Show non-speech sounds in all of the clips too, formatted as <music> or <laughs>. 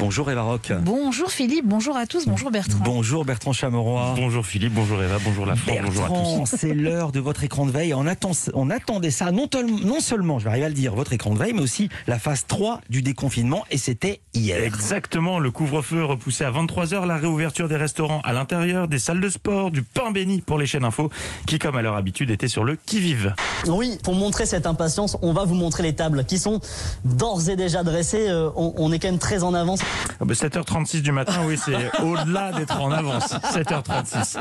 Bonjour Eva Rock. Bonjour Philippe, bonjour à tous, bonjour Bertrand. Bonjour Bertrand Chameroy. Bonjour Philippe, bonjour Eva, bonjour la France, bonjour à tous. <laughs> c'est l'heure de votre écran de veille. On, attend, on attendait ça, non seulement, je vais arriver à le dire, votre écran de veille, mais aussi la phase 3 du déconfinement, et c'était hier. Exactement, le couvre-feu repoussé à 23h, la réouverture des restaurants à l'intérieur, des salles de sport, du pain béni pour les chaînes info, qui comme à leur habitude étaient sur le qui-vive. Oui, pour montrer cette impatience, on va vous montrer les tables qui sont d'ores et déjà dressées. Euh, on, on est quand même très en avance. Ah bah, 7h36 du matin, oui, c'est <laughs> au-delà d'être en avance. 7h36.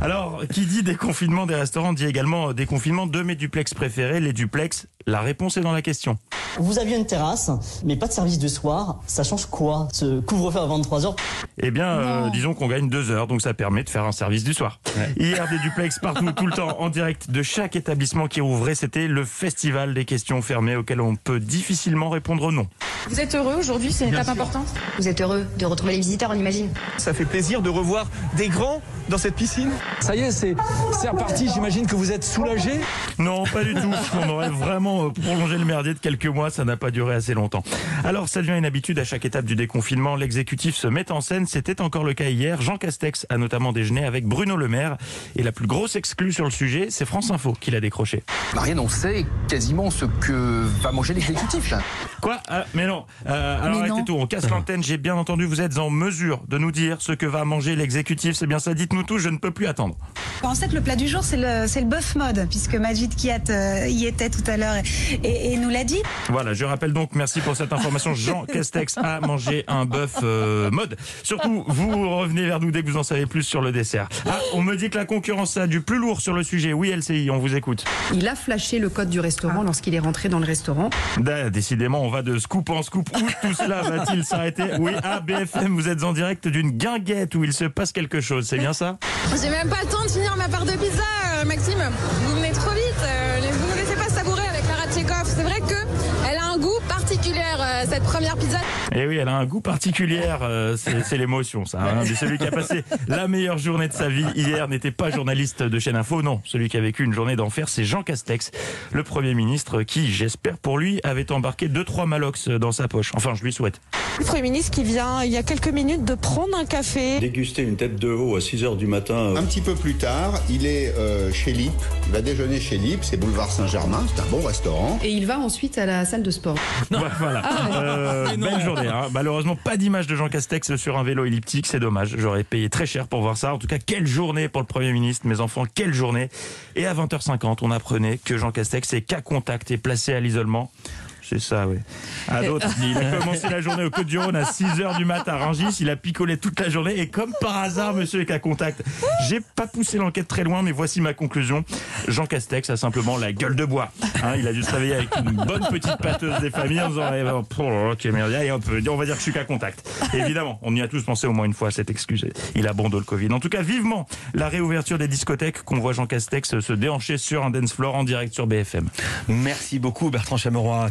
Alors, qui dit déconfinement des restaurants dit également déconfinement de mes duplex préférés, les duplex. La réponse est dans la question. Vous aviez une terrasse, mais pas de service du soir. Ça change quoi Ce couvre-feu à 23h Eh bien, euh, disons qu'on gagne deux heures, donc ça permet de faire un service du soir. Hier, des duplex partout, tout le temps, en direct de chaque établissement qui rouvrait. C'était le festival des questions fermées auxquelles on peut difficilement répondre non. Vous êtes heureux aujourd'hui, c'est une étape importante Vous êtes heureux de retrouver les visiteurs, on imagine Ça fait plaisir de revoir des grands dans cette piscine. Ça y est, c'est reparti. J'imagine que vous êtes soulagé. Non, pas du tout. <laughs> On aurait vraiment euh, prolongé le merdier de quelques mois, ça n'a pas duré assez longtemps. Alors, ça devient une habitude à chaque étape du déconfinement. L'exécutif se met en scène. C'était encore le cas hier. Jean Castex a notamment déjeuné avec Bruno Le Maire. Et la plus grosse exclue sur le sujet, c'est France Info qui l'a décroché. Marianne, on sait quasiment ce que va manger l'exécutif. là. Quoi? Ah, Mais non. Euh, alors Mais non. arrêtez tout, on casse l'antenne. J'ai bien entendu, vous êtes en mesure de nous dire ce que va manger l'exécutif. C'est bien ça, dites-nous tout, je ne peux plus attendre. En fait, le plat du jour, c'est le, c'est le bœuf mode, puisque Majid Kiat euh, y était tout à l'heure et, et nous l'a dit. Voilà, je rappelle donc, merci pour cette information, Jean <laughs> Castex a mangé un bœuf euh, mode. Surtout, vous revenez vers nous dès que vous en savez plus sur le dessert. Ah, on me dit que la concurrence a du plus lourd sur le sujet. Oui, LCI, on vous écoute. Il a flashé le code du restaurant lorsqu'il est rentré dans le restaurant. Da, décidément, on va de scoop en scoop. Où tout cela va-t-il s'arrêter Oui, à BFM, vous êtes en direct d'une guinguette où il se passe quelque chose, c'est bien ça? J'ai même pas le temps de finir ma part de pizza, euh, Maxime. Vous venez trop cette première pizza. Eh oui, elle a un goût particulier, euh, c'est c'est l'émotion ça. hein. Mais celui qui a passé la meilleure journée de sa vie hier n'était pas journaliste de chaîne info, non. Celui qui a vécu une journée d'enfer, c'est Jean Castex, le Premier ministre qui, j'espère pour lui, avait embarqué deux trois malox dans sa poche. Enfin, je lui souhaite. Le Premier ministre qui vient il y a quelques minutes de prendre un café. Déguster une tête de veau à 6 h du matin. Un petit peu plus tard, il est euh, chez Lip. Il va déjeuner chez Lip, c'est boulevard Saint-Germain, c'est un bon restaurant. Et il va ensuite à la salle de sport. <laughs> Ouais, voilà. Euh, belle journée. hein. Malheureusement, pas d'image de Jean Castex sur un vélo elliptique, c'est dommage. J'aurais payé très cher pour voir ça. En tout cas, quelle journée pour le Premier ministre, mes enfants, quelle journée. Et à 20h50, on apprenait que Jean Castex est cas contact et placé à l'isolement. C'est ça, oui. À d'autres, il a commencé la journée au Côte-du-Rhône à 6h du matin à Rungis. Il a picolé toute la journée et comme par hasard, monsieur est cas contact. J'ai pas poussé l'enquête très loin, mais voici ma conclusion. Jean Castex a simplement la gueule de bois. Hein, il a dû se réveiller avec une bonne petite pâteuse des familles en disant, eh ben, oh, ok, merde, allez, on peut dire, on va dire que je suis cas contact. Et évidemment, on y a tous pensé au moins une fois à cette excuse. Il a bon dos le Covid. En tout cas, vivement la réouverture des discothèques qu'on voit Jean Castex se déhancher sur un dance floor en direct sur BFM. Merci beaucoup Bertrand Chameroy.